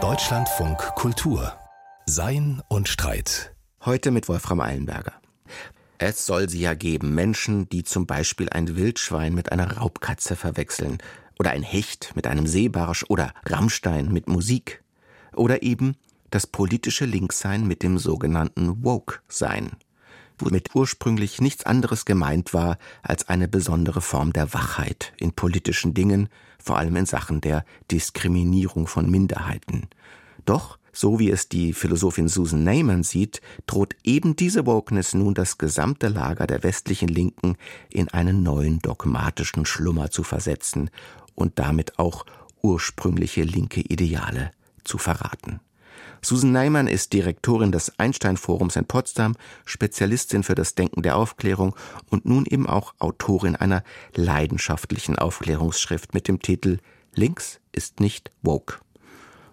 Deutschlandfunk Kultur Sein und Streit. Heute mit Wolfram Eilenberger. Es soll sie ja geben, Menschen, die zum Beispiel ein Wildschwein mit einer Raubkatze verwechseln, oder ein Hecht mit einem Seebarsch oder Rammstein mit Musik, oder eben das politische Linksein mit dem sogenannten Woke-Sein, womit ursprünglich nichts anderes gemeint war als eine besondere Form der Wachheit in politischen Dingen, vor allem in Sachen der Diskriminierung von Minderheiten. Doch so wie es die Philosophin Susan Neyman sieht, droht eben diese Wokeness nun das gesamte Lager der westlichen Linken in einen neuen dogmatischen Schlummer zu versetzen und damit auch ursprüngliche linke Ideale zu verraten. Susan Neyman ist Direktorin des Einstein-Forums in Potsdam, Spezialistin für das Denken der Aufklärung und nun eben auch Autorin einer leidenschaftlichen Aufklärungsschrift mit dem Titel Links ist nicht woke.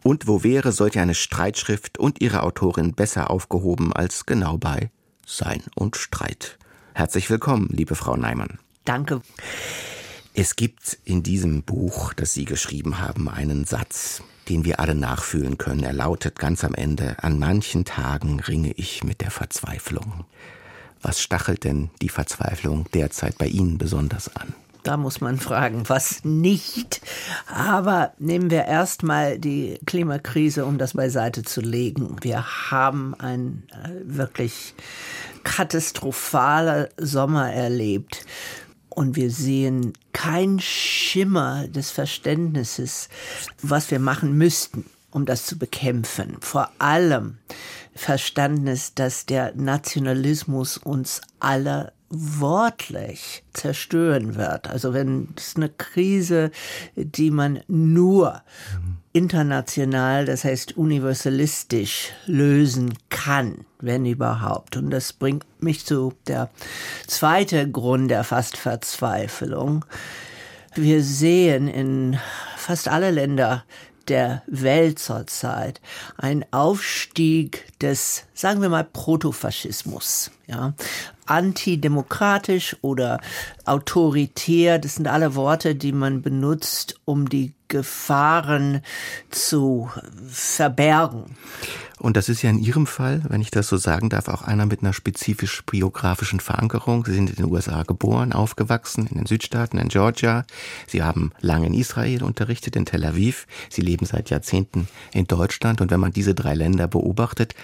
Und wo wäre solch eine Streitschrift und ihre Autorin besser aufgehoben als genau bei Sein und Streit? Herzlich willkommen, liebe Frau Neimann. Danke. Es gibt in diesem Buch, das Sie geschrieben haben, einen Satz, den wir alle nachfühlen können. Er lautet ganz am Ende, an manchen Tagen ringe ich mit der Verzweiflung. Was stachelt denn die Verzweiflung derzeit bei Ihnen besonders an? Da muss man fragen, was nicht. Aber nehmen wir erstmal die Klimakrise, um das beiseite zu legen. Wir haben einen äh, wirklich katastrophaler Sommer erlebt. Und wir sehen kein Schimmer des Verständnisses, was wir machen müssten, um das zu bekämpfen. Vor allem Verständnis, dass der Nationalismus uns alle wortlich zerstören wird. Also wenn es eine Krise, die man nur international, das heißt universalistisch lösen kann, wenn überhaupt. Und das bringt mich zu der zweite Grund der fast Verzweiflung. Wir sehen in fast alle Länder der Welt zurzeit ein Aufstieg des, sagen wir mal, Protofaschismus. Ja, antidemokratisch oder autoritär, das sind alle Worte, die man benutzt, um die Gefahren zu verbergen. Und das ist ja in Ihrem Fall, wenn ich das so sagen darf, auch einer mit einer spezifisch biografischen Verankerung. Sie sind in den USA geboren, aufgewachsen, in den Südstaaten, in Georgia. Sie haben lange in Israel unterrichtet, in Tel Aviv. Sie leben seit Jahrzehnten in Deutschland. Und wenn man diese drei Länder beobachtet,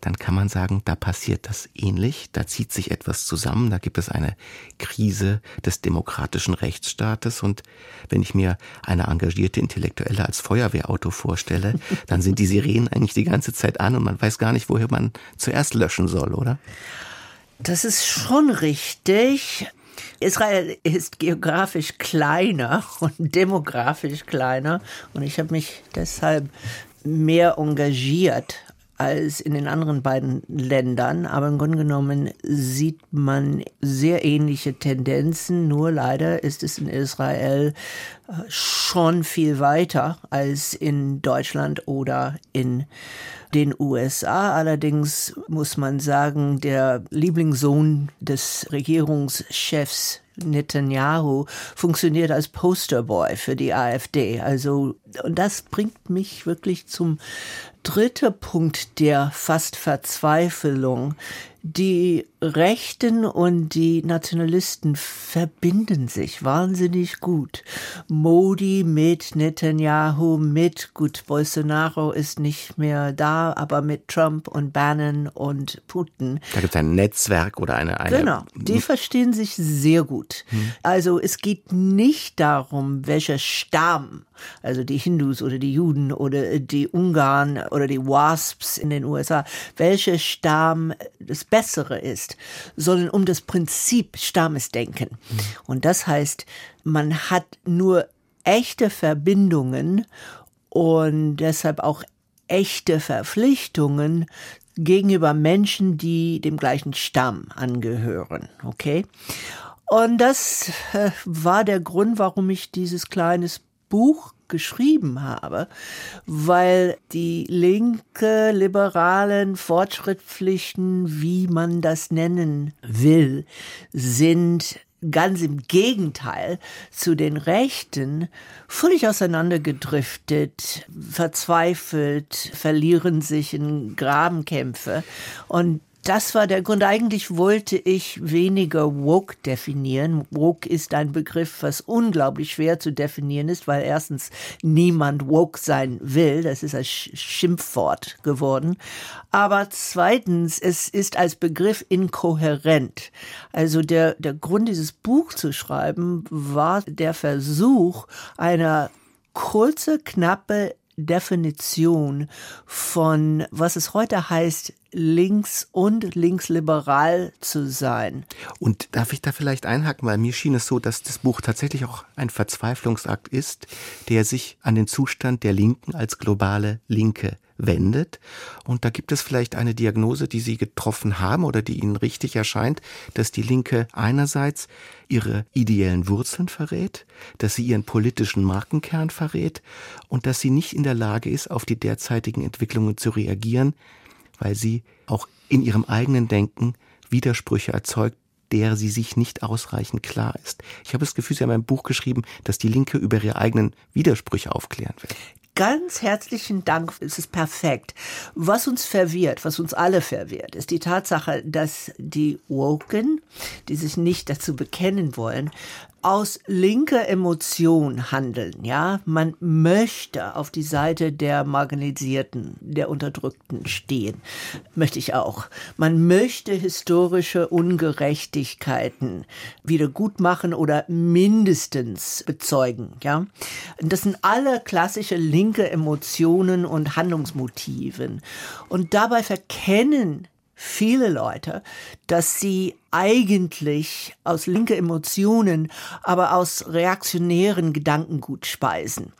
dann kann man sagen, da passiert das ähnlich. Da zieht sich etwas zusammen. Da gibt es eine Krise des demokratischen Rechtsstaates. Und wenn ich mir eine engagierte Intellektuelle als Feuerwehrauto vorstelle, dann sind die Sirenen eigentlich die ganze Zeit an und man weiß gar nicht, woher man zuerst löschen soll, oder? Das ist schon richtig. Israel ist geografisch kleiner und demografisch kleiner und ich habe mich deshalb mehr engagiert als in den anderen beiden Ländern. Aber im Grunde genommen sieht man sehr ähnliche Tendenzen. Nur leider ist es in Israel äh, schon viel weiter als in Deutschland oder in den USA. Allerdings muss man sagen, der Lieblingssohn des Regierungschefs Netanyahu funktioniert als Posterboy für die AfD. Also, und das bringt mich wirklich zum dritte Punkt der fast Verzweiflung. Die Rechten und die Nationalisten verbinden sich wahnsinnig gut. Modi mit Netanyahu, mit, gut, Bolsonaro ist nicht mehr da, aber mit Trump und Bannon und Putin. Da gibt es ein Netzwerk oder eine, eine. Genau, die verstehen sich sehr gut. Hm. Also es geht nicht darum, welcher Stamm, also die Hindus oder die Juden oder die Ungarn oder die Wasps in den USA, welcher Stamm das Bessere ist, sondern um das Prinzip Stammesdenken. Mhm. Und das heißt, man hat nur echte Verbindungen und deshalb auch echte Verpflichtungen gegenüber Menschen, die dem gleichen Stamm angehören. Okay? Und das äh, war der Grund, warum ich dieses kleines Buch geschrieben habe, weil die linke, liberalen Fortschrittspflichten, wie man das nennen will, sind ganz im Gegenteil zu den Rechten völlig auseinandergedriftet, verzweifelt, verlieren sich in Grabenkämpfe. Und das war der Grund. Eigentlich wollte ich weniger woke definieren. Woke ist ein Begriff, was unglaublich schwer zu definieren ist, weil erstens niemand woke sein will. Das ist ein Schimpfwort geworden. Aber zweitens, es ist als Begriff inkohärent. Also der, der Grund, dieses Buch zu schreiben, war der Versuch einer kurze, knappe Definition von, was es heute heißt, links und linksliberal zu sein. Und darf ich da vielleicht einhaken, weil mir schien es so, dass das Buch tatsächlich auch ein Verzweiflungsakt ist, der sich an den Zustand der Linken als globale Linke wendet. Und da gibt es vielleicht eine Diagnose, die Sie getroffen haben oder die Ihnen richtig erscheint, dass die Linke einerseits ihre ideellen Wurzeln verrät, dass sie ihren politischen Markenkern verrät und dass sie nicht in der Lage ist, auf die derzeitigen Entwicklungen zu reagieren, weil sie auch in ihrem eigenen Denken Widersprüche erzeugt, der sie sich nicht ausreichend klar ist. Ich habe das Gefühl, Sie haben ein Buch geschrieben, das die Linke über ihre eigenen Widersprüche aufklären will. Ganz herzlichen Dank, es ist perfekt. Was uns verwirrt, was uns alle verwirrt, ist die Tatsache, dass die Woken, die sich nicht dazu bekennen wollen, aus linker Emotion handeln, ja. Man möchte auf die Seite der Marginalisierten, der Unterdrückten stehen. Möchte ich auch. Man möchte historische Ungerechtigkeiten wieder gut machen oder mindestens bezeugen, ja. Das sind alle klassische linke Emotionen und Handlungsmotiven. Und dabei verkennen viele Leute, dass sie eigentlich aus linke Emotionen, aber aus reaktionären Gedankengut speisen.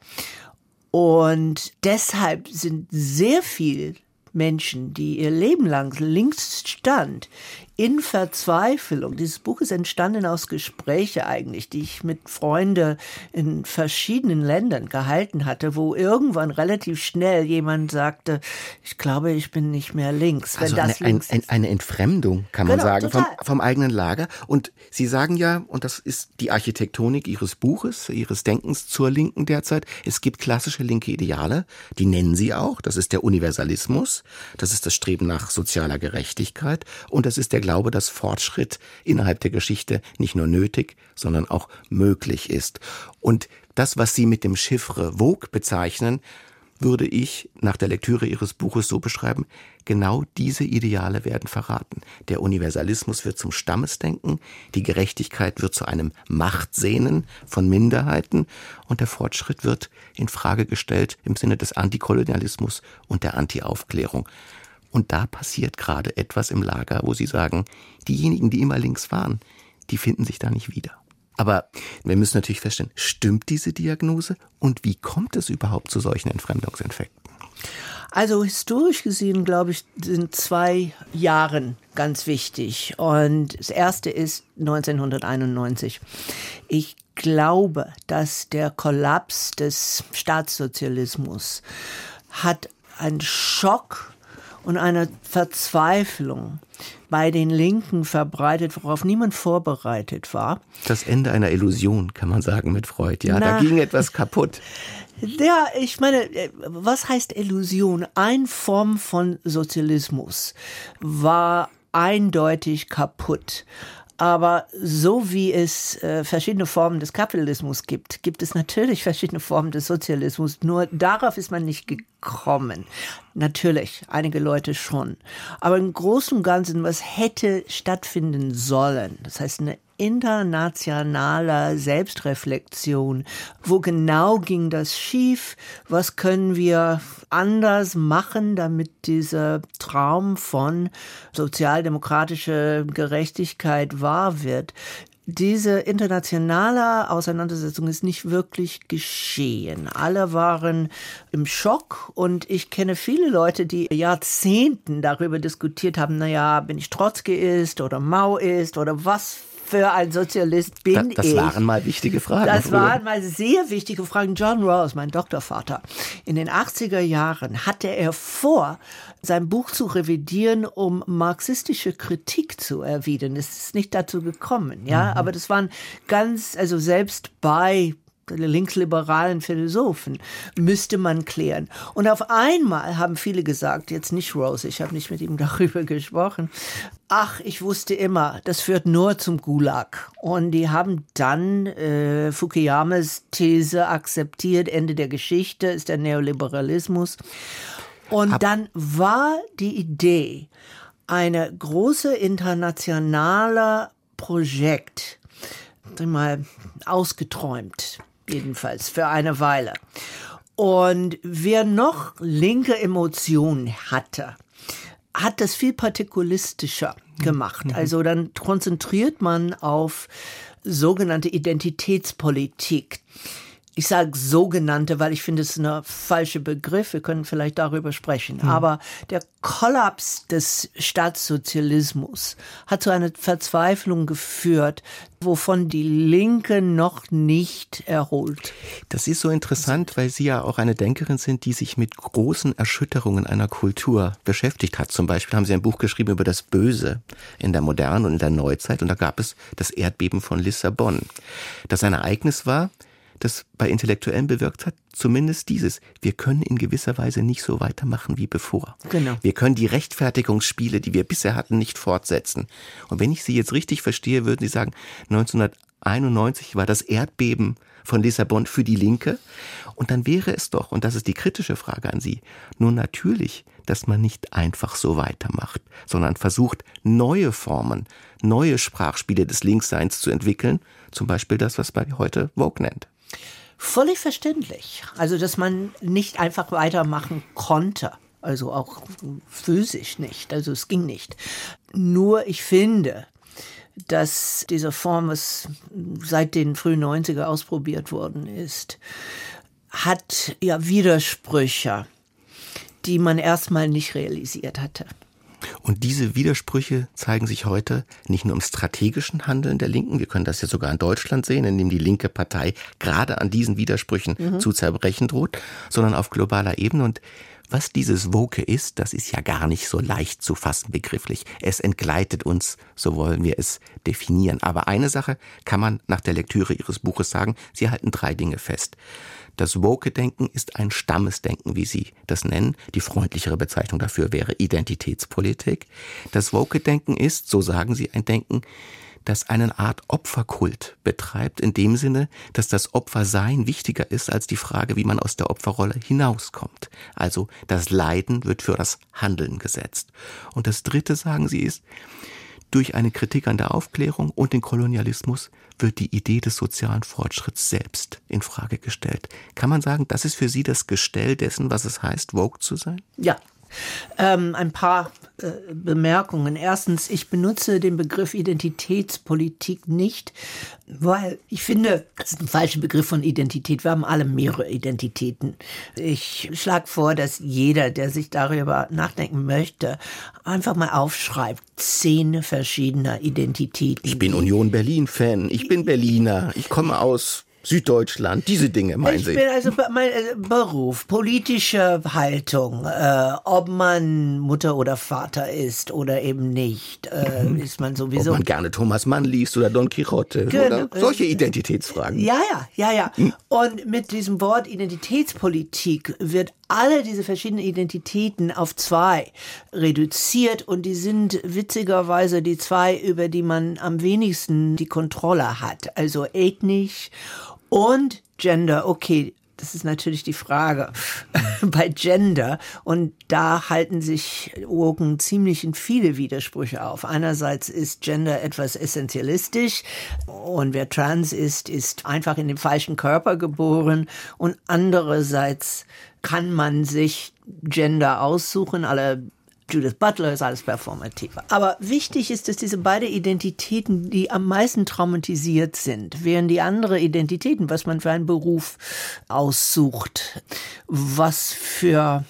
Und deshalb sind sehr viel Menschen, die ihr Leben lang links stand, in Verzweiflung. Dieses Buch ist entstanden aus Gesprächen eigentlich, die ich mit Freunden in verschiedenen Ländern gehalten hatte, wo irgendwann relativ schnell jemand sagte, ich glaube, ich bin nicht mehr links. also eine, ein, ein, eine Entfremdung, kann man genau, sagen, vom, vom, eigenen Lager. Und Sie sagen ja, und das ist die Architektonik Ihres Buches, Ihres Denkens zur Linken derzeit, es gibt klassische linke Ideale, die nennen Sie auch, das ist der Universalismus, das ist das Streben nach sozialer Gerechtigkeit und das ist der Glaube, dass Fortschritt innerhalb der Geschichte nicht nur nötig, sondern auch möglich ist. Und das, was Sie mit dem Chiffre Vogue bezeichnen, würde ich nach der Lektüre Ihres Buches so beschreiben, genau diese Ideale werden verraten. Der Universalismus wird zum Stammesdenken, die Gerechtigkeit wird zu einem Machtsehnen von Minderheiten und der Fortschritt wird in Frage gestellt im Sinne des Antikolonialismus und der Antiaufklärung. Und da passiert gerade etwas im Lager, wo sie sagen, diejenigen, die immer links waren, die finden sich da nicht wieder. Aber wir müssen natürlich feststellen, stimmt diese Diagnose und wie kommt es überhaupt zu solchen Entfremdungsinfekten? Also historisch gesehen, glaube ich, sind zwei Jahren ganz wichtig. Und das erste ist 1991. Ich glaube, dass der Kollaps des Staatssozialismus hat einen Schock und eine Verzweiflung bei den Linken verbreitet, worauf niemand vorbereitet war. Das Ende einer Illusion, kann man sagen, mit Freud. Ja, Na, da ging etwas kaputt. Ja, ich meine, was heißt Illusion? Ein Form von Sozialismus war eindeutig kaputt. Aber so wie es äh, verschiedene Formen des Kapitalismus gibt, gibt es natürlich verschiedene Formen des Sozialismus. Nur darauf ist man nicht gekommen. Natürlich, einige Leute schon. Aber im Großen und Ganzen, was hätte stattfinden sollen? Das heißt, eine internationaler Selbstreflexion. Wo genau ging das schief? Was können wir anders machen, damit dieser Traum von sozialdemokratischer Gerechtigkeit wahr wird? diese internationale Auseinandersetzung ist nicht wirklich geschehen. Alle waren im Schock und ich kenne viele Leute, die Jahrzehnten darüber diskutiert haben, naja, bin ich Trotzki ist oder Mao ist oder was für ein Sozialist bin das, das ich? Das waren mal wichtige Fragen. Das waren mal sehr wichtige Fragen. John Rawls, mein Doktorvater, in den 80er Jahren hatte er vor, sein Buch zu revidieren, um marxistische Kritik zu erwidern. Es ist nicht dazu gekommen, ja, mhm. aber das waren ganz, also selbst bei linksliberalen Philosophen müsste man klären. Und auf einmal haben viele gesagt, jetzt nicht Rose, ich habe nicht mit ihm darüber gesprochen, ach, ich wusste immer, das führt nur zum Gulag. Und die haben dann äh, Fukuyamas These akzeptiert, Ende der Geschichte ist der Neoliberalismus. Und dann war die Idee, eine große internationale Projekt, mal ausgeträumt, jedenfalls für eine Weile. Und wer noch linke Emotionen hatte, hat das viel partikulistischer gemacht. Mhm. Also dann konzentriert man auf sogenannte Identitätspolitik ich sage sogenannte, weil ich finde, es ist ein falscher Begriff. Wir können vielleicht darüber sprechen. Hm. Aber der Kollaps des Staatssozialismus hat zu einer Verzweiflung geführt, wovon die Linke noch nicht erholt. Das ist so interessant, weil Sie ja auch eine Denkerin sind, die sich mit großen Erschütterungen einer Kultur beschäftigt hat. Zum Beispiel haben Sie ein Buch geschrieben über das Böse in der Modernen und in der Neuzeit. Und da gab es das Erdbeben von Lissabon. Das ein Ereignis war, das bei Intellektuellen bewirkt hat, zumindest dieses. Wir können in gewisser Weise nicht so weitermachen wie bevor. Genau. Wir können die Rechtfertigungsspiele, die wir bisher hatten, nicht fortsetzen. Und wenn ich Sie jetzt richtig verstehe, würden Sie sagen, 1991 war das Erdbeben von Lissabon für die Linke. Und dann wäre es doch, und das ist die kritische Frage an Sie, nur natürlich, dass man nicht einfach so weitermacht, sondern versucht, neue Formen, neue Sprachspiele des Linksseins zu entwickeln, zum Beispiel das, was man heute Vogue nennt. Völlig verständlich. Also, dass man nicht einfach weitermachen konnte. Also auch physisch nicht. Also es ging nicht. Nur ich finde, dass diese Form, was seit den frühen 90er ausprobiert worden ist, hat ja Widersprüche, die man erstmal nicht realisiert hatte. Und diese Widersprüche zeigen sich heute nicht nur im strategischen Handeln der Linken, wir können das ja sogar in Deutschland sehen, in dem die linke Partei gerade an diesen Widersprüchen mhm. zu zerbrechen droht, sondern auf globaler Ebene. Und was dieses Woke ist, das ist ja gar nicht so leicht zu fassen begrifflich. Es entgleitet uns, so wollen wir es definieren. Aber eine Sache kann man nach der Lektüre Ihres Buches sagen, Sie halten drei Dinge fest. Das Woke-Denken ist ein Stammesdenken, wie Sie das nennen. Die freundlichere Bezeichnung dafür wäre Identitätspolitik. Das Woke-Denken ist, so sagen Sie, ein Denken, das eine Art Opferkult betreibt, in dem Sinne, dass das Opfersein wichtiger ist als die Frage, wie man aus der Opferrolle hinauskommt. Also das Leiden wird für das Handeln gesetzt. Und das Dritte, sagen Sie, ist, durch eine Kritik an der Aufklärung und den Kolonialismus wird die Idee des sozialen Fortschritts selbst in Frage gestellt. Kann man sagen, das ist für Sie das Gestell dessen, was es heißt, Vogue zu sein? Ja, ähm, ein paar Bemerkungen. Erstens, ich benutze den Begriff Identitätspolitik nicht, weil ich finde, das ist ein falscher Begriff von Identität. Wir haben alle mehrere Identitäten. Ich schlage vor, dass jeder, der sich darüber nachdenken möchte, einfach mal aufschreibt. Zehn verschiedene Identitäten. Ich bin Union Berlin-Fan. Ich bin Berliner. Ich komme aus Süddeutschland, diese Dinge meinen ich Sie? Ich bin also mein äh, Beruf, politische Haltung, äh, ob man Mutter oder Vater ist oder eben nicht, äh, mhm. ist man sowieso. Ob man gerne Thomas Mann liest oder Don Quixote genau. oder solche Identitätsfragen. Ja, ja, ja, ja. Hm. Und mit diesem Wort Identitätspolitik wird alle diese verschiedenen Identitäten auf zwei reduziert und die sind witzigerweise die zwei, über die man am wenigsten die Kontrolle hat. Also ethnisch und Gender, okay, das ist natürlich die Frage bei Gender. Und da halten sich Woken ziemlich in viele Widersprüche auf. Einerseits ist Gender etwas essentialistisch und wer trans ist, ist einfach in dem falschen Körper geboren. Und andererseits kann man sich Gender aussuchen. Alle Judith Butler ist alles performativ. Aber wichtig ist, dass diese beiden Identitäten, die am meisten traumatisiert sind, während die anderen Identitäten, was man für einen Beruf aussucht, was für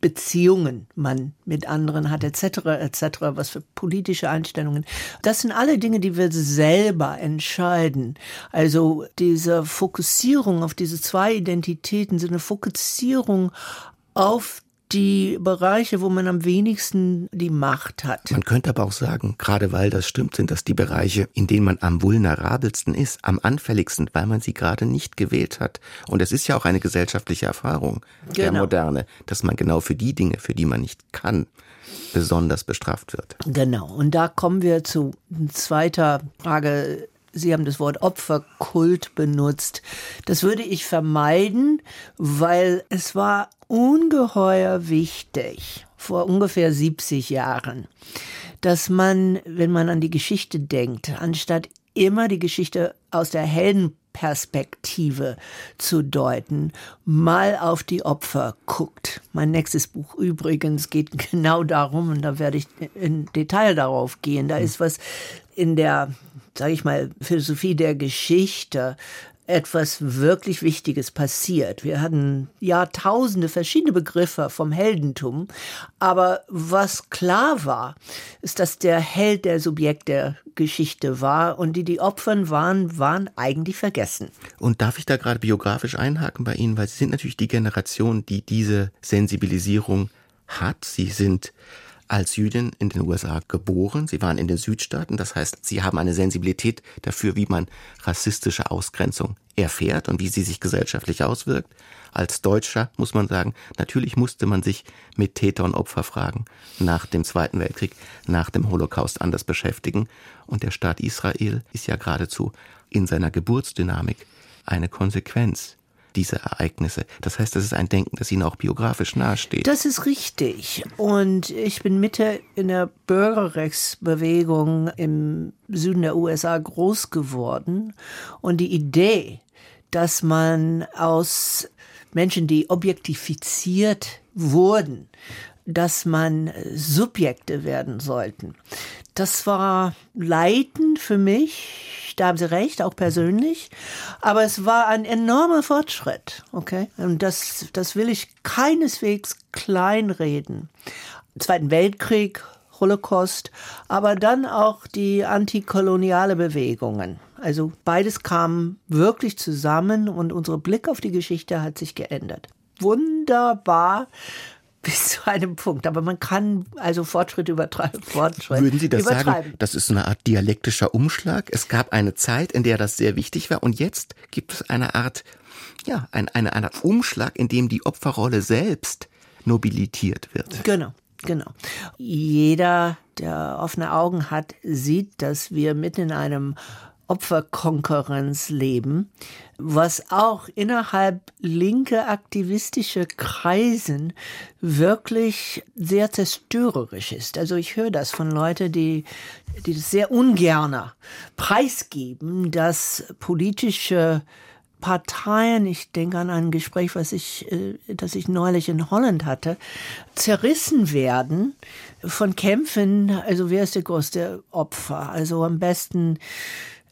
Beziehungen man mit anderen hat, etc., etc., was für politische Einstellungen. Das sind alle Dinge, die wir selber entscheiden. Also diese Fokussierung auf diese zwei Identitäten, so eine Fokussierung auf die Bereiche, wo man am wenigsten die Macht hat. Man könnte aber auch sagen, gerade weil das stimmt, sind das die Bereiche, in denen man am vulnerabelsten ist, am anfälligsten, weil man sie gerade nicht gewählt hat. Und es ist ja auch eine gesellschaftliche Erfahrung genau. der Moderne, dass man genau für die Dinge, für die man nicht kann, besonders bestraft wird. Genau. Und da kommen wir zu zweiter Frage Sie haben das Wort Opferkult benutzt. Das würde ich vermeiden, weil es war ungeheuer wichtig vor ungefähr 70 Jahren, dass man, wenn man an die Geschichte denkt, anstatt immer die Geschichte aus der Heldenperspektive zu deuten, mal auf die Opfer guckt. Mein nächstes Buch übrigens geht genau darum, und da werde ich in Detail darauf gehen. Da ist was in der, sage ich mal, Philosophie der Geschichte etwas wirklich Wichtiges passiert. Wir hatten Jahrtausende verschiedene Begriffe vom Heldentum, aber was klar war, ist, dass der Held der Subjekt der Geschichte war und die, die Opfern waren, waren eigentlich vergessen. Und darf ich da gerade biografisch einhaken bei Ihnen, weil Sie sind natürlich die Generation, die diese Sensibilisierung hat. Sie sind als Jüdin in den USA geboren. Sie waren in den Südstaaten. Das heißt, sie haben eine Sensibilität dafür, wie man rassistische Ausgrenzung erfährt und wie sie sich gesellschaftlich auswirkt. Als Deutscher muss man sagen, natürlich musste man sich mit Täter- und Opferfragen nach dem Zweiten Weltkrieg, nach dem Holocaust anders beschäftigen. Und der Staat Israel ist ja geradezu in seiner Geburtsdynamik eine Konsequenz diese Ereignisse. Das heißt, das ist ein Denken, das Ihnen auch biografisch nahesteht. Das ist richtig. Und ich bin Mitte in der Bürgerrechtsbewegung im Süden der USA groß geworden. Und die Idee, dass man aus Menschen, die objektifiziert wurden, dass man Subjekte werden sollten. Das war leitend für mich da haben Sie recht, auch persönlich. Aber es war ein enormer Fortschritt, okay? Und das, das will ich keineswegs kleinreden. Zweiten Weltkrieg, Holocaust, aber dann auch die antikoloniale Bewegungen. Also beides kam wirklich zusammen und unser Blick auf die Geschichte hat sich geändert. Wunderbar, bis zu einem Punkt. Aber man kann also Fortschritt übertreiben. Fortschritt Würden Sie das sagen? Das ist eine Art dialektischer Umschlag. Es gab eine Zeit, in der das sehr wichtig war, und jetzt gibt es eine Art, ja, ein, eine, eine Umschlag, in dem die Opferrolle selbst nobilitiert wird. Genau. Genau. Jeder, der offene Augen hat, sieht, dass wir mitten in einem Opferkonkurrenz leben, was auch innerhalb linke aktivistische Kreisen wirklich sehr zerstörerisch ist. Also ich höre das von Leuten, die, die das sehr ungerner preisgeben, dass politische Parteien, ich denke an ein Gespräch, was ich, äh, das ich neulich in Holland hatte, zerrissen werden von Kämpfen. Also wer ist der größte Opfer? Also am besten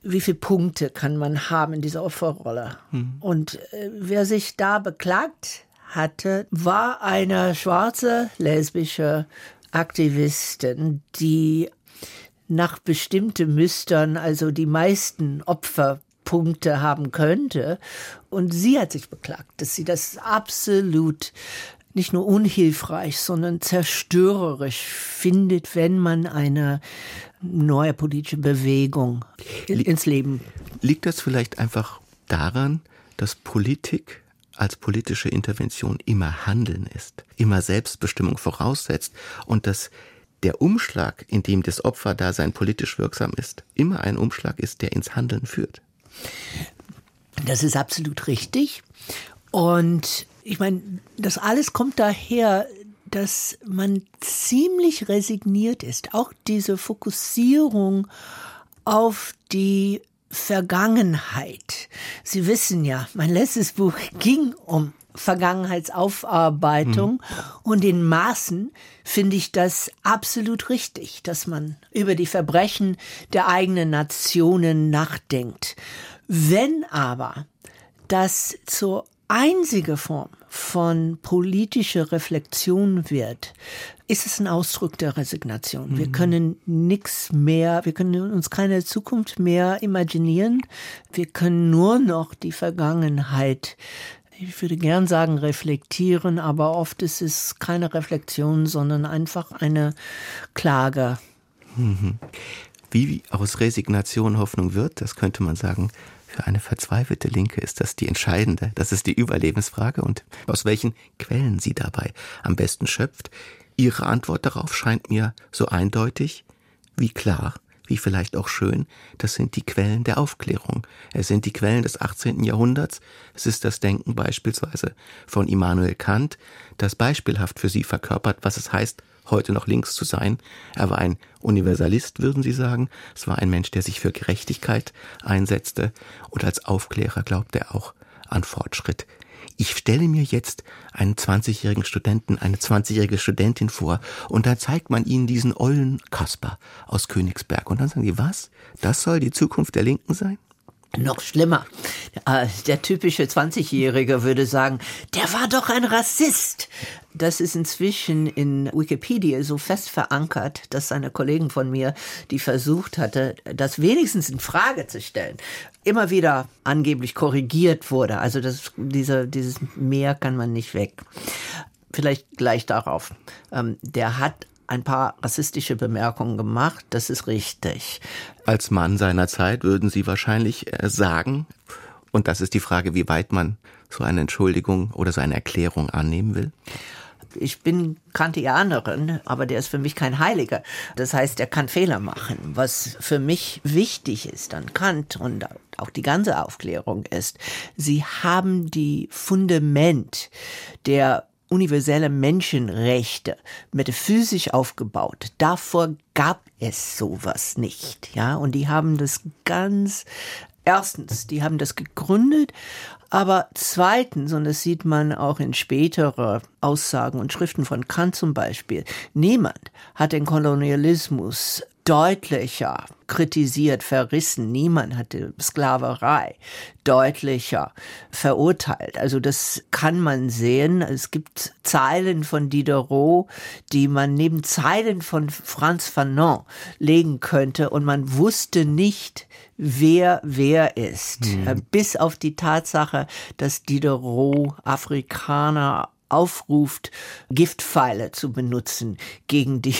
wie viele Punkte kann man haben in dieser Opferrolle. Mhm. Und äh, wer sich da beklagt hatte, war eine schwarze lesbische Aktivistin, die nach bestimmten Müstern also die meisten Opferpunkte haben könnte. Und sie hat sich beklagt, dass sie das absolut nicht nur unhilfreich, sondern zerstörerisch findet, wenn man eine neue politische Bewegung ins Leben. Liegt das vielleicht einfach daran, dass Politik als politische Intervention immer Handeln ist, immer Selbstbestimmung voraussetzt und dass der Umschlag, in dem das Opferdasein politisch wirksam ist, immer ein Umschlag ist, der ins Handeln führt. Das ist absolut richtig. Und ich meine, das alles kommt daher, dass man ziemlich resigniert ist. Auch diese Fokussierung auf die Vergangenheit. Sie wissen ja, mein letztes Buch ging um Vergangenheitsaufarbeitung mhm. und in Maßen finde ich das absolut richtig, dass man über die Verbrechen der eigenen Nationen nachdenkt. Wenn aber das zur einzige Form von politischer Reflexion wird, ist es ein Ausdruck der Resignation. Wir mhm. können nichts mehr, wir können uns keine Zukunft mehr imaginieren. Wir können nur noch die Vergangenheit ich würde gern sagen reflektieren, aber oft ist es keine Reflexion, sondern einfach eine Klage. Mhm. Wie aus Resignation Hoffnung wird, das könnte man sagen, für eine verzweifelte Linke ist das die entscheidende, das ist die Überlebensfrage und aus welchen Quellen sie dabei am besten schöpft. Ihre Antwort darauf scheint mir so eindeutig wie klar, wie vielleicht auch schön, das sind die Quellen der Aufklärung. Es sind die Quellen des 18. Jahrhunderts. Es ist das Denken beispielsweise von Immanuel Kant, das beispielhaft für sie verkörpert, was es heißt, heute noch links zu sein. Er war ein Universalist, würden Sie sagen. Es war ein Mensch, der sich für Gerechtigkeit einsetzte und als Aufklärer glaubte er auch an Fortschritt. Ich stelle mir jetzt einen 20-jährigen Studenten, eine 20-jährige Studentin vor und dann zeigt man ihnen diesen ollen Kasper aus Königsberg und dann sagen die, was? Das soll die Zukunft der Linken sein? Noch schlimmer. Äh, der typische 20-Jährige würde sagen, der war doch ein Rassist. Das ist inzwischen in Wikipedia so fest verankert, dass eine Kollegin von mir, die versucht hatte, das wenigstens in Frage zu stellen, immer wieder angeblich korrigiert wurde. Also das, diese, dieses Mehr kann man nicht weg. Vielleicht gleich darauf. Ähm, der hat ein paar rassistische Bemerkungen gemacht, das ist richtig. Als Mann seiner Zeit würden Sie wahrscheinlich äh, sagen, und das ist die Frage, wie weit man so eine Entschuldigung oder so eine Erklärung annehmen will? Ich bin Kantianerin, aber der ist für mich kein Heiliger. Das heißt, er kann Fehler machen. Was für mich wichtig ist an Kant und auch die ganze Aufklärung ist, sie haben die Fundament der universelle Menschenrechte metaphysisch aufgebaut. Davor gab es sowas nicht, ja. Und die haben das ganz, erstens, die haben das gegründet, aber zweitens, und das sieht man auch in späterer Aussagen und Schriften von Kant zum Beispiel, niemand hat den Kolonialismus deutlicher kritisiert, verrissen. Niemand hatte Sklaverei deutlicher verurteilt. Also das kann man sehen. Es gibt Zeilen von Diderot, die man neben Zeilen von Franz Fanon legen könnte und man wusste nicht, wer wer ist. Mhm. Bis auf die Tatsache, dass Diderot Afrikaner aufruft, Giftpfeile zu benutzen gegen die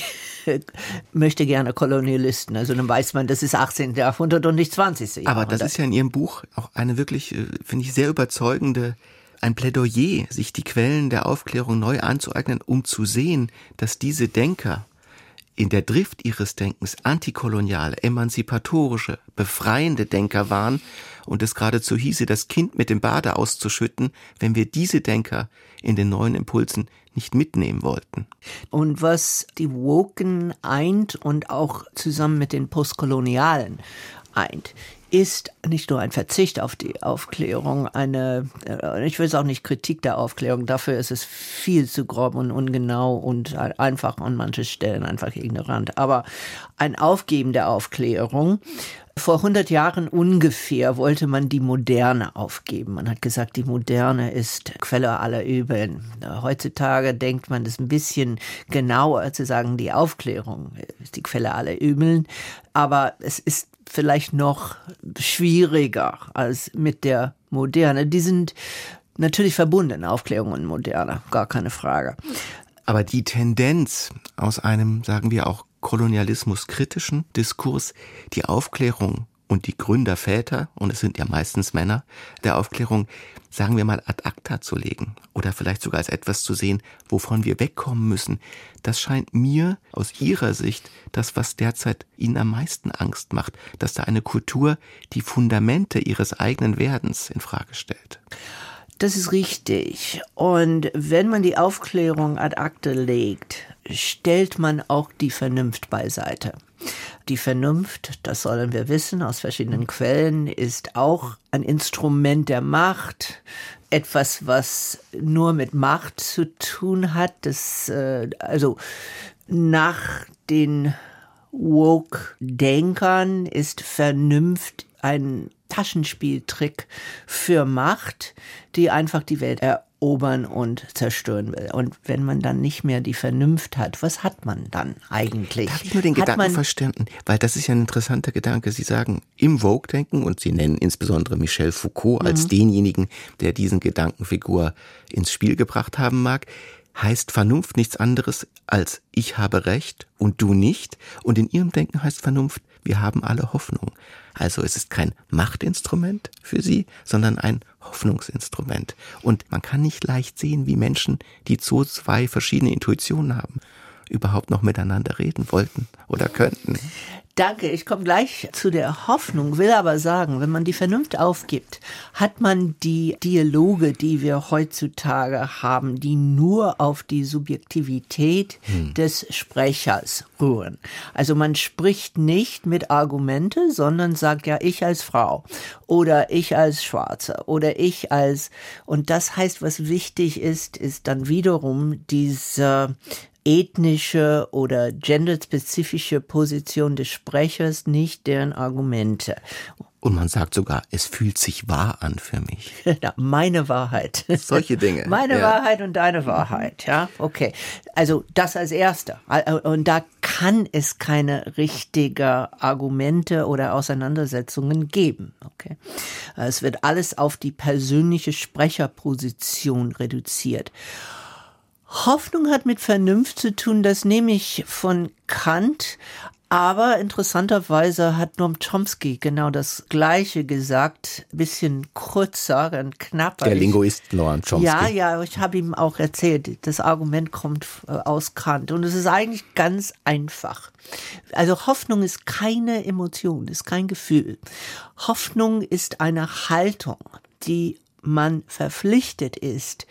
möchte gerne Kolonialisten. Also dann weiß man, das ist 18. Jahrhundert und nicht 20. Jahrhundert. Aber das ist ja in Ihrem Buch auch eine wirklich, äh, finde ich, sehr überzeugende ein Plädoyer, sich die Quellen der Aufklärung neu anzueignen, um zu sehen, dass diese Denker in der Drift ihres Denkens antikoloniale, emanzipatorische, befreiende Denker waren und es geradezu hieße, das Kind mit dem Bade auszuschütten, wenn wir diese Denker in den neuen Impulsen nicht mitnehmen wollten. Und was die Woken eint und auch zusammen mit den Postkolonialen eint, ist nicht nur ein Verzicht auf die Aufklärung, eine, äh, ich will es auch nicht Kritik der Aufklärung, dafür ist es viel zu grob und ungenau und einfach an manchen Stellen einfach ignorant, aber ein Aufgeben der Aufklärung. Vor 100 Jahren ungefähr wollte man die Moderne aufgeben. Man hat gesagt, die Moderne ist Quelle aller Übeln. Heutzutage denkt man das ein bisschen genauer zu sagen, die Aufklärung ist die Quelle aller Übeln. Aber es ist vielleicht noch schwieriger als mit der Moderne. Die sind natürlich verbunden, Aufklärung und Moderne, gar keine Frage. Aber die Tendenz aus einem, sagen wir auch, kolonialismuskritischen Diskurs, die Aufklärung und die Gründerväter, und es sind ja meistens Männer, der Aufklärung, sagen wir mal, ad acta zu legen oder vielleicht sogar als etwas zu sehen, wovon wir wegkommen müssen, das scheint mir aus Ihrer Sicht das, was derzeit Ihnen am meisten Angst macht, dass da eine Kultur die Fundamente Ihres eigenen Werdens in Frage stellt. Das ist richtig. Und wenn man die Aufklärung ad acta legt, stellt man auch die Vernunft beiseite. Die Vernunft, das sollen wir wissen aus verschiedenen Quellen, ist auch ein Instrument der Macht, etwas, was nur mit Macht zu tun hat. Das, äh, also nach den Woke-Denkern ist Vernunft ein Taschenspieltrick für Macht, die einfach die Welt erobern und zerstören will. Und wenn man dann nicht mehr die Vernunft hat, was hat man dann eigentlich? Darf ich nur den hat Gedanken verstanden? Weil das ist ja ein interessanter Gedanke. Sie sagen im Vogue-Denken und Sie nennen insbesondere Michel Foucault als mhm. denjenigen, der diesen Gedankenfigur ins Spiel gebracht haben mag, heißt Vernunft nichts anderes als ich habe Recht und du nicht. Und in Ihrem Denken heißt Vernunft, wir haben alle Hoffnung. Also es ist kein Machtinstrument für sie, sondern ein Hoffnungsinstrument. Und man kann nicht leicht sehen, wie Menschen, die so zwei verschiedene Intuitionen haben, überhaupt noch miteinander reden wollten oder könnten. Danke, ich komme gleich zu der Hoffnung, will aber sagen, wenn man die Vernunft aufgibt, hat man die Dialoge, die wir heutzutage haben, die nur auf die Subjektivität hm. des Sprechers ruhen. Also man spricht nicht mit Argumente, sondern sagt ja ich als Frau oder ich als Schwarze oder ich als und das heißt, was wichtig ist, ist dann wiederum diese ethnische oder genderspezifische Position des Sprechers, nicht deren Argumente. Und man sagt sogar, es fühlt sich wahr an für mich. Meine Wahrheit. Solche Dinge. Meine ja. Wahrheit und deine Wahrheit, ja. Okay. Also das als erster. Und da kann es keine richtige Argumente oder Auseinandersetzungen geben. Okay. Es wird alles auf die persönliche Sprecherposition reduziert. Hoffnung hat mit Vernunft zu tun, das nehme ich von Kant. Aber interessanterweise hat Noam Chomsky genau das Gleiche gesagt, bisschen kurzer und knapper. Der Linguist Noam Chomsky. Ja, ja, ich habe ihm auch erzählt, das Argument kommt äh, aus Kant und es ist eigentlich ganz einfach. Also Hoffnung ist keine Emotion, ist kein Gefühl. Hoffnung ist eine Haltung, die man verpflichtet ist,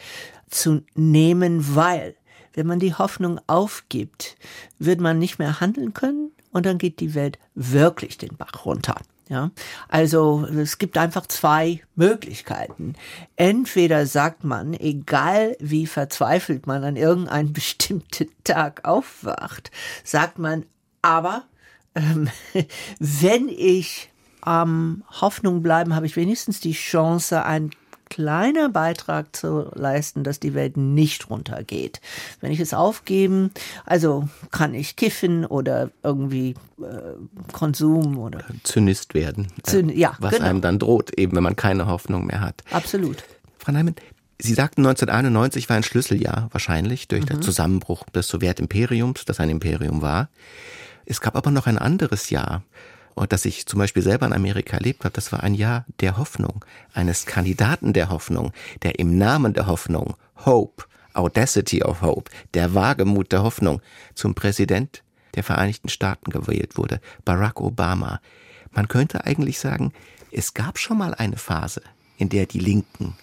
zu nehmen, weil wenn man die Hoffnung aufgibt, wird man nicht mehr handeln können und dann geht die Welt wirklich den Bach runter. Ja, also es gibt einfach zwei Möglichkeiten. Entweder sagt man, egal wie verzweifelt man an irgendeinem bestimmten Tag aufwacht, sagt man, aber ähm, wenn ich am ähm, Hoffnung bleiben, habe ich wenigstens die Chance, ein kleiner Beitrag zu leisten, dass die Welt nicht runtergeht. Wenn ich es aufgeben, also kann ich kiffen oder irgendwie äh, Konsum oder Zynist werden. Zyn ja, was genau. einem dann droht, eben wenn man keine Hoffnung mehr hat. Absolut. Frau Neumann, Sie sagten 1991 war ein Schlüsseljahr wahrscheinlich durch mhm. den Zusammenbruch des Sowjetimperiums, das ein Imperium war. Es gab aber noch ein anderes Jahr, und dass ich zum Beispiel selber in Amerika erlebt habe, das war ein Jahr der Hoffnung, eines Kandidaten der Hoffnung, der im Namen der Hoffnung, Hope, Audacity of Hope, der Wagemut der Hoffnung, zum Präsident der Vereinigten Staaten gewählt wurde, Barack Obama. Man könnte eigentlich sagen, es gab schon mal eine Phase, in der die Linken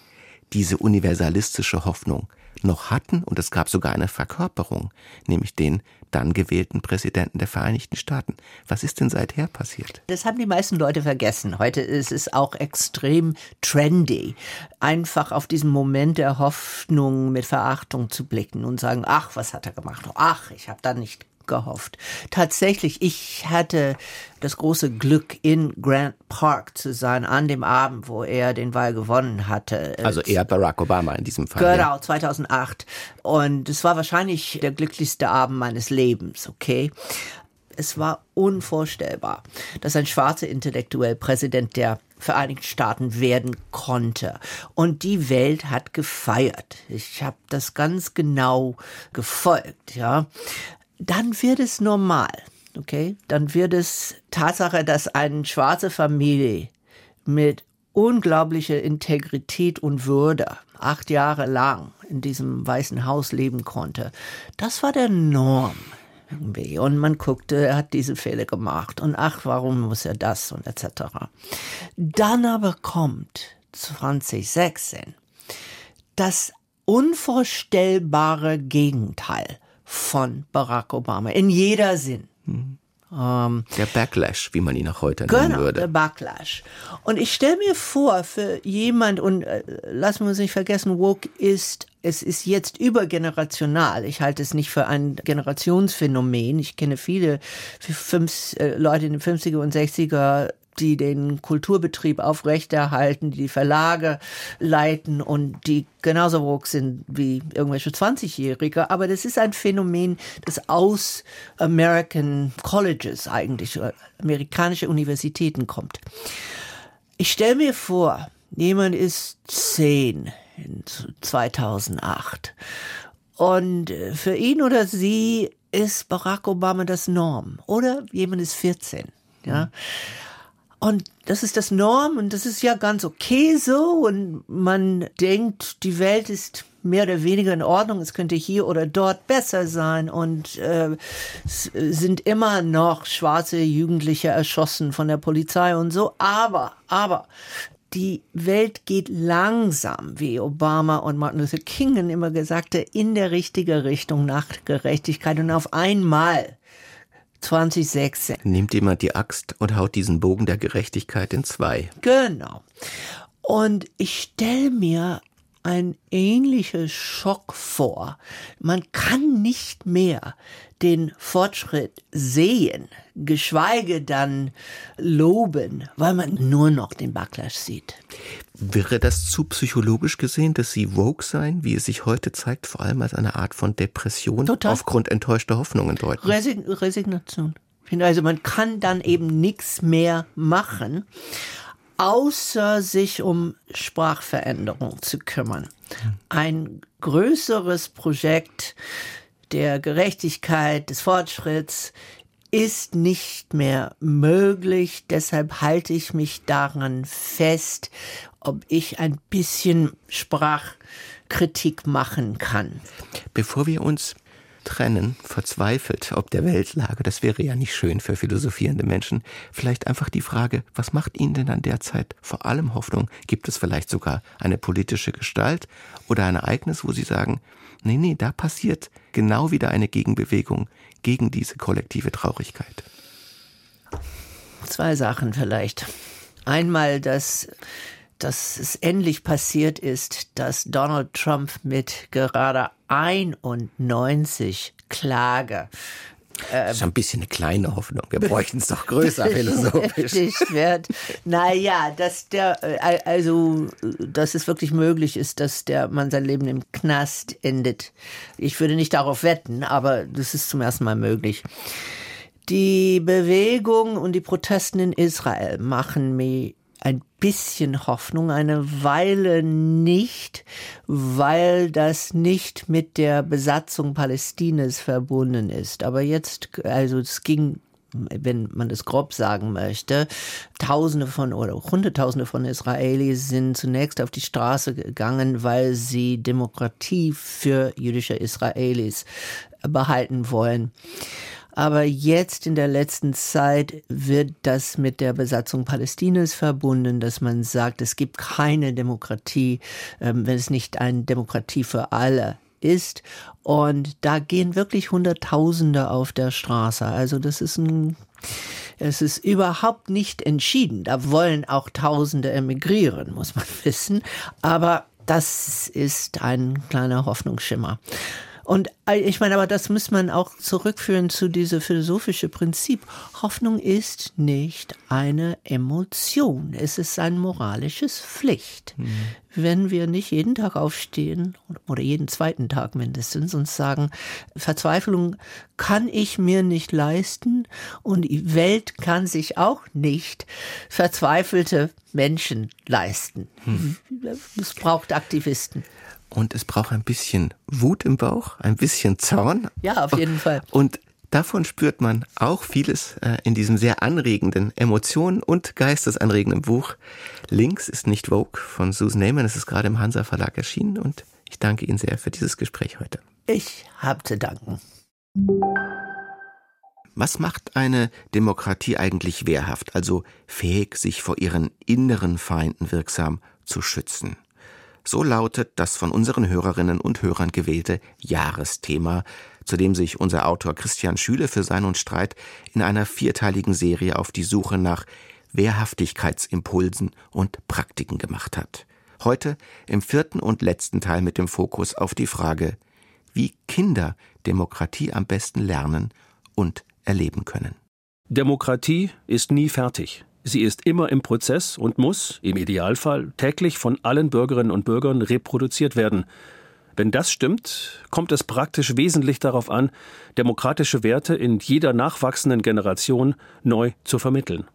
diese universalistische Hoffnung noch hatten und es gab sogar eine Verkörperung, nämlich den dann gewählten Präsidenten der Vereinigten Staaten. Was ist denn seither passiert? Das haben die meisten Leute vergessen. Heute ist es auch extrem trendy, einfach auf diesen Moment der Hoffnung mit Verachtung zu blicken und sagen, ach, was hat er gemacht? Ach, ich habe da nicht gehofft. Tatsächlich, ich hatte das große Glück, in Grant Park zu sein, an dem Abend, wo er den Wahl gewonnen hatte. Also eher Barack Obama in diesem Fall. Genau, ja. 2008. Und es war wahrscheinlich der glücklichste Abend meines Lebens, okay? Es war unvorstellbar, dass ein schwarzer Intellektuell Präsident der Vereinigten Staaten werden konnte. Und die Welt hat gefeiert. Ich habe das ganz genau gefolgt, ja dann wird es normal. Okay, dann wird es Tatsache, dass eine schwarze Familie mit unglaublicher Integrität und Würde acht Jahre lang in diesem Weißen Haus leben konnte. Das war der Norm. Irgendwie. Und man guckte, er hat diese Fehler gemacht und ach, warum muss er das und etc. Dann aber kommt 2016 das unvorstellbare Gegenteil von Barack Obama in jeder Sinn. Mhm. Ähm, der Backlash, wie man ihn auch heute nennen genau, würde. Der Backlash. Und ich stelle mir vor, für jemand, und äh, lassen wir uns nicht vergessen, Woke ist, es ist jetzt übergenerational. Ich halte es nicht für ein Generationsphänomen. Ich kenne viele fünf, äh, Leute in den 50er und 60er die den Kulturbetrieb aufrechterhalten, die Verlage leiten und die genauso woke sind wie irgendwelche 20-Jährige. Aber das ist ein Phänomen, das aus American Colleges eigentlich, amerikanische Universitäten kommt. Ich stelle mir vor, jemand ist zehn in 2008 und für ihn oder sie ist Barack Obama das Norm oder jemand ist 14, ja. Und das ist das Norm und das ist ja ganz okay so. Und man denkt, die Welt ist mehr oder weniger in Ordnung, es könnte hier oder dort besser sein. Und äh, es sind immer noch schwarze Jugendliche erschossen von der Polizei und so, aber, aber die Welt geht langsam, wie Obama und Martin Luther King immer gesagt hat, in der richtige Richtung nach Gerechtigkeit. Und auf einmal 2016. Nimmt jemand die Axt und haut diesen Bogen der Gerechtigkeit in zwei. Genau. Und ich stelle mir ein ähnlicher Schock vor. Man kann nicht mehr den Fortschritt sehen, geschweige dann loben, weil man nur noch den Backlash sieht. Wäre das zu psychologisch gesehen, dass Sie woke sein, wie es sich heute zeigt, vor allem als eine Art von Depression Total. aufgrund enttäuschter Hoffnungen deuten? Resign Resignation. Also man kann dann eben nichts mehr machen, außer sich um Sprachveränderung zu kümmern. Ein größeres Projekt der Gerechtigkeit, des Fortschritts ist nicht mehr möglich. Deshalb halte ich mich daran fest, ob ich ein bisschen Sprachkritik machen kann. Bevor wir uns trennen, verzweifelt ob der Weltlage, das wäre ja nicht schön für philosophierende Menschen. Vielleicht einfach die Frage, was macht Ihnen denn an der Zeit vor allem Hoffnung? Gibt es vielleicht sogar eine politische Gestalt oder ein Ereignis, wo Sie sagen, nee, nee, da passiert genau wieder eine Gegenbewegung gegen diese kollektive Traurigkeit? Zwei Sachen vielleicht. Einmal, dass dass es endlich passiert ist, dass Donald Trump mit gerade 91 Klage das ist ein bisschen eine kleine Hoffnung. Wir bräuchten es doch größer philosophisch. wird. Naja, dass der, äh, also, dass es wirklich möglich ist, dass der Mann sein Leben im Knast endet. Ich würde nicht darauf wetten, aber das ist zum ersten Mal möglich. Die Bewegung und die Protesten in Israel machen mir ein bisschen Hoffnung, eine Weile nicht, weil das nicht mit der Besatzung Palästinas verbunden ist. Aber jetzt, also es ging wenn man das grob sagen möchte, Tausende von oder Hunderttausende von Israelis sind zunächst auf die Straße gegangen, weil sie Demokratie für jüdische Israelis behalten wollen. Aber jetzt in der letzten Zeit wird das mit der Besatzung Palästinas verbunden, dass man sagt, es gibt keine Demokratie, ähm, wenn es nicht eine Demokratie für alle ist. Und da gehen wirklich Hunderttausende auf der Straße. Also das ist ein es ist überhaupt nicht entschieden. Da wollen auch Tausende emigrieren, muss man wissen. Aber das ist ein kleiner Hoffnungsschimmer. Und äh, ich meine, aber das muss man auch zurückführen zu diesem philosophischen Prinzip. Hoffnung ist nicht eine Emotion. Es ist ein moralisches Pflicht. Mhm. Wenn wir nicht jeden Tag aufstehen oder jeden zweiten Tag mindestens und sagen, Verzweiflung kann ich mir nicht leisten und die Welt kann sich auch nicht verzweifelte Menschen leisten. Mhm. Es braucht Aktivisten. Und es braucht ein bisschen Wut im Bauch, ein bisschen Zorn. Ja, auf jeden Fall. Und davon spürt man auch vieles äh, in diesem sehr anregenden Emotionen und geistesanregenden Buch. Links ist nicht Vogue von Susan Neyman. Es ist gerade im Hansa Verlag erschienen und ich danke Ihnen sehr für dieses Gespräch heute. Ich habe zu danken. Was macht eine Demokratie eigentlich wehrhaft, also fähig, sich vor ihren inneren Feinden wirksam zu schützen? So lautet das von unseren Hörerinnen und Hörern gewählte Jahresthema, zu dem sich unser Autor Christian Schüle für Sein und Streit in einer vierteiligen Serie auf die Suche nach Wehrhaftigkeitsimpulsen und Praktiken gemacht hat. Heute im vierten und letzten Teil mit dem Fokus auf die Frage, wie Kinder Demokratie am besten lernen und erleben können. Demokratie ist nie fertig. Sie ist immer im Prozess und muss, im Idealfall, täglich von allen Bürgerinnen und Bürgern reproduziert werden. Wenn das stimmt, kommt es praktisch wesentlich darauf an, demokratische Werte in jeder nachwachsenden Generation neu zu vermitteln.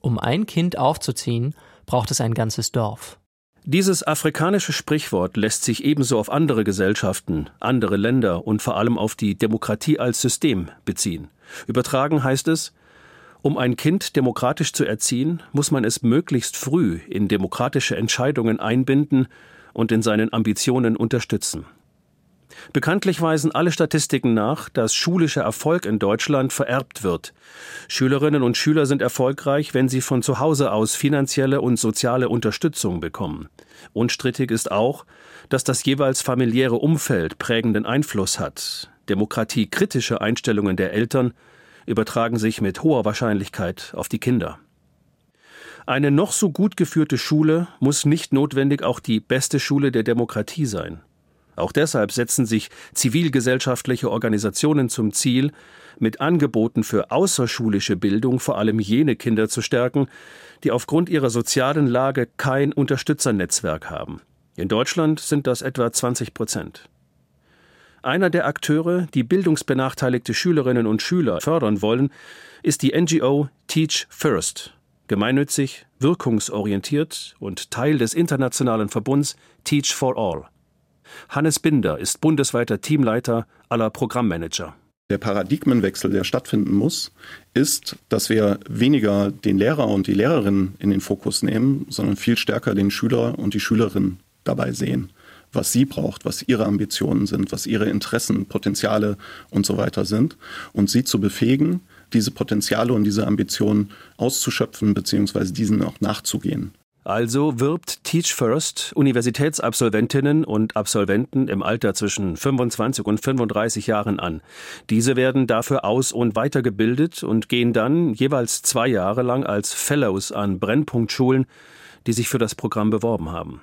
Um ein Kind aufzuziehen, braucht es ein ganzes Dorf. Dieses afrikanische Sprichwort lässt sich ebenso auf andere Gesellschaften, andere Länder und vor allem auf die Demokratie als System beziehen. Übertragen heißt es, um ein Kind demokratisch zu erziehen, muss man es möglichst früh in demokratische Entscheidungen einbinden und in seinen Ambitionen unterstützen. Bekanntlich weisen alle Statistiken nach, dass schulischer Erfolg in Deutschland vererbt wird. Schülerinnen und Schüler sind erfolgreich, wenn sie von zu Hause aus finanzielle und soziale Unterstützung bekommen. Unstrittig ist auch, dass das jeweils familiäre Umfeld prägenden Einfluss hat. Demokratiekritische Einstellungen der Eltern übertragen sich mit hoher Wahrscheinlichkeit auf die Kinder. Eine noch so gut geführte Schule muss nicht notwendig auch die beste Schule der Demokratie sein. Auch deshalb setzen sich zivilgesellschaftliche Organisationen zum Ziel, mit Angeboten für außerschulische Bildung vor allem jene Kinder zu stärken, die aufgrund ihrer sozialen Lage kein Unterstützernetzwerk haben. In Deutschland sind das etwa 20 Prozent. Einer der Akteure, die bildungsbenachteiligte Schülerinnen und Schüler fördern wollen, ist die NGO Teach First, gemeinnützig, wirkungsorientiert und Teil des internationalen Verbunds Teach for All. Hannes Binder ist bundesweiter Teamleiter aller Programmmanager. Der Paradigmenwechsel, der stattfinden muss, ist, dass wir weniger den Lehrer und die Lehrerin in den Fokus nehmen, sondern viel stärker den Schüler und die Schülerin dabei sehen, was sie braucht, was ihre Ambitionen sind, was ihre Interessen, Potenziale und so weiter sind und sie zu befähigen, diese Potenziale und diese Ambitionen auszuschöpfen bzw. diesen auch nachzugehen. Also wirbt Teach First Universitätsabsolventinnen und Absolventen im Alter zwischen 25 und 35 Jahren an. Diese werden dafür aus- und weitergebildet und gehen dann jeweils zwei Jahre lang als Fellows an Brennpunktschulen, die sich für das Programm beworben haben.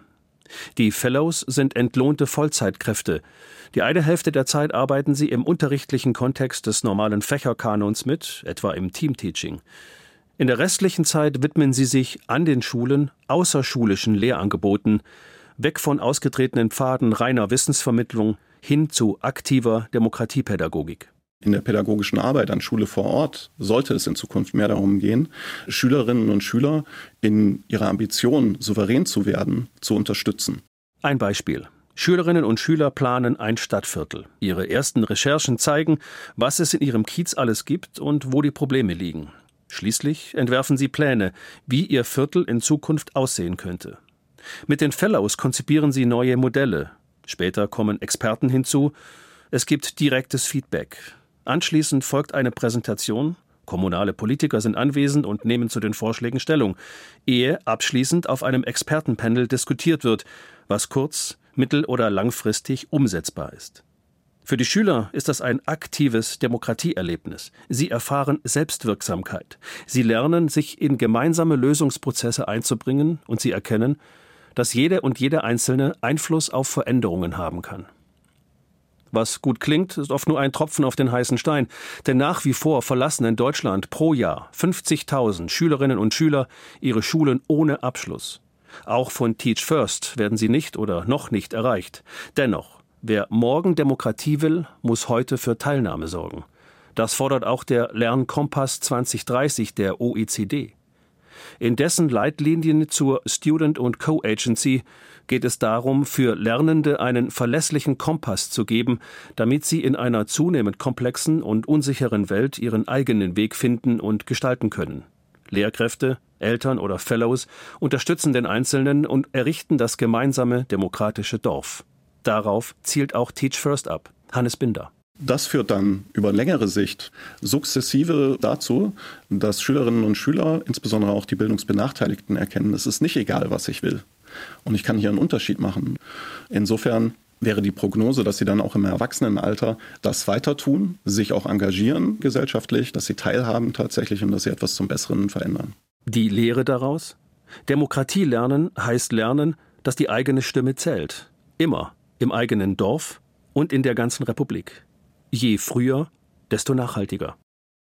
Die Fellows sind entlohnte Vollzeitkräfte. Die eine Hälfte der Zeit arbeiten sie im unterrichtlichen Kontext des normalen Fächerkanons mit, etwa im Teamteaching. In der restlichen Zeit widmen sie sich an den Schulen außerschulischen Lehrangeboten, weg von ausgetretenen Pfaden reiner Wissensvermittlung hin zu aktiver Demokratiepädagogik. In der pädagogischen Arbeit an Schule vor Ort sollte es in Zukunft mehr darum gehen, Schülerinnen und Schüler in ihrer Ambition, souverän zu werden, zu unterstützen. Ein Beispiel. Schülerinnen und Schüler planen ein Stadtviertel. Ihre ersten Recherchen zeigen, was es in ihrem Kiez alles gibt und wo die Probleme liegen. Schließlich entwerfen sie Pläne, wie ihr Viertel in Zukunft aussehen könnte. Mit den Fellows konzipieren sie neue Modelle. Später kommen Experten hinzu. Es gibt direktes Feedback. Anschließend folgt eine Präsentation. Kommunale Politiker sind anwesend und nehmen zu den Vorschlägen Stellung, ehe abschließend auf einem Expertenpanel diskutiert wird, was kurz, mittel- oder langfristig umsetzbar ist. Für die Schüler ist das ein aktives Demokratieerlebnis. Sie erfahren Selbstwirksamkeit. Sie lernen, sich in gemeinsame Lösungsprozesse einzubringen und sie erkennen, dass jede und jeder Einzelne Einfluss auf Veränderungen haben kann. Was gut klingt, ist oft nur ein Tropfen auf den heißen Stein, denn nach wie vor verlassen in Deutschland pro Jahr 50.000 Schülerinnen und Schüler ihre Schulen ohne Abschluss. Auch von Teach First werden sie nicht oder noch nicht erreicht. Dennoch, Wer morgen Demokratie will, muss heute für Teilnahme sorgen. Das fordert auch der Lernkompass 2030 der OECD. In dessen Leitlinien zur Student- und Co-Agency geht es darum, für Lernende einen verlässlichen Kompass zu geben, damit sie in einer zunehmend komplexen und unsicheren Welt ihren eigenen Weg finden und gestalten können. Lehrkräfte, Eltern oder Fellows unterstützen den Einzelnen und errichten das gemeinsame demokratische Dorf. Darauf zielt auch Teach First ab. Hannes Binder. Das führt dann über längere Sicht sukzessive dazu, dass Schülerinnen und Schüler, insbesondere auch die Bildungsbenachteiligten, erkennen, es ist nicht egal, was ich will. Und ich kann hier einen Unterschied machen. Insofern wäre die Prognose, dass sie dann auch im Erwachsenenalter das weiter tun, sich auch engagieren gesellschaftlich, dass sie teilhaben tatsächlich und dass sie etwas zum Besseren verändern. Die Lehre daraus? Demokratie lernen heißt lernen, dass die eigene Stimme zählt. Immer im eigenen Dorf und in der ganzen Republik. Je früher, desto nachhaltiger.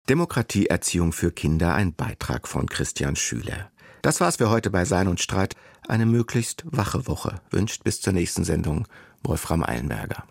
Demokratieerziehung für Kinder, ein Beitrag von Christian Schüler. Das war's für heute bei Sein und Streit. Eine möglichst wache Woche wünscht bis zur nächsten Sendung Wolfram Eilenberger.